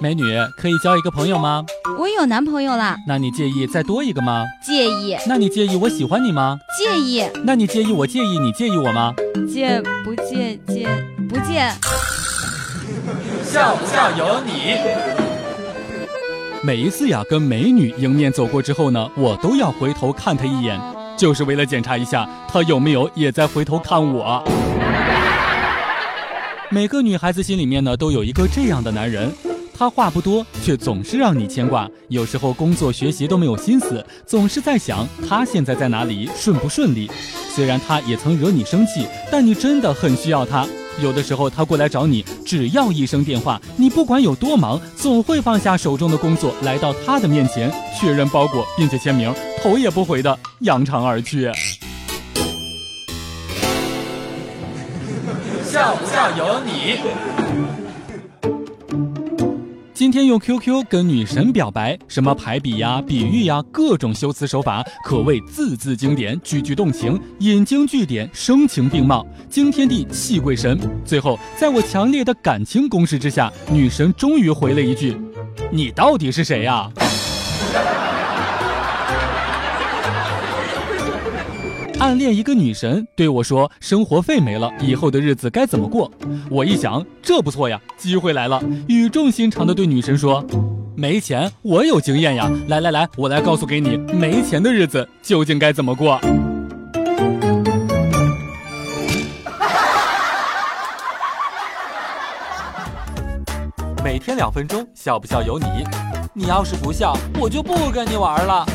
美女，可以交一个朋友吗？我有男朋友啦。那你介意再多一个吗？介意。那你介意我喜欢你吗？介意。那你介意我介意你介意我吗？介不介介不介。笑不笑由你。每一次呀，跟美女迎面走过之后呢，我都要回头看她一眼，就是为了检查一下她有没有也在回头看我。每个女孩子心里面呢，都有一个这样的男人，他话不多，却总是让你牵挂。有时候工作学习都没有心思，总是在想他现在在哪里，顺不顺利。虽然他也曾惹你生气，但你真的很需要他。有的时候他过来找你，只要一声电话，你不管有多忙，总会放下手中的工作，来到他的面前确认包裹，并且签名，头也不回的扬长而去。笑不笑由你。今天用 QQ 跟女神表白，什么排比呀、比喻呀，各种修辞手法可谓字字经典，句句动情，引经据典，声情并茂，惊天地泣鬼神。最后，在我强烈的感情攻势之下，女神终于回了一句：“你到底是谁呀？”暗恋一个女神对我说：“生活费没了，以后的日子该怎么过？”我一想，这不错呀，机会来了，语重心长地对女神说：“没钱，我有经验呀！来来来，我来告诉给你，没钱的日子究竟该怎么过。”每天两分钟，笑不笑由你。你要是不笑，我就不跟你玩了。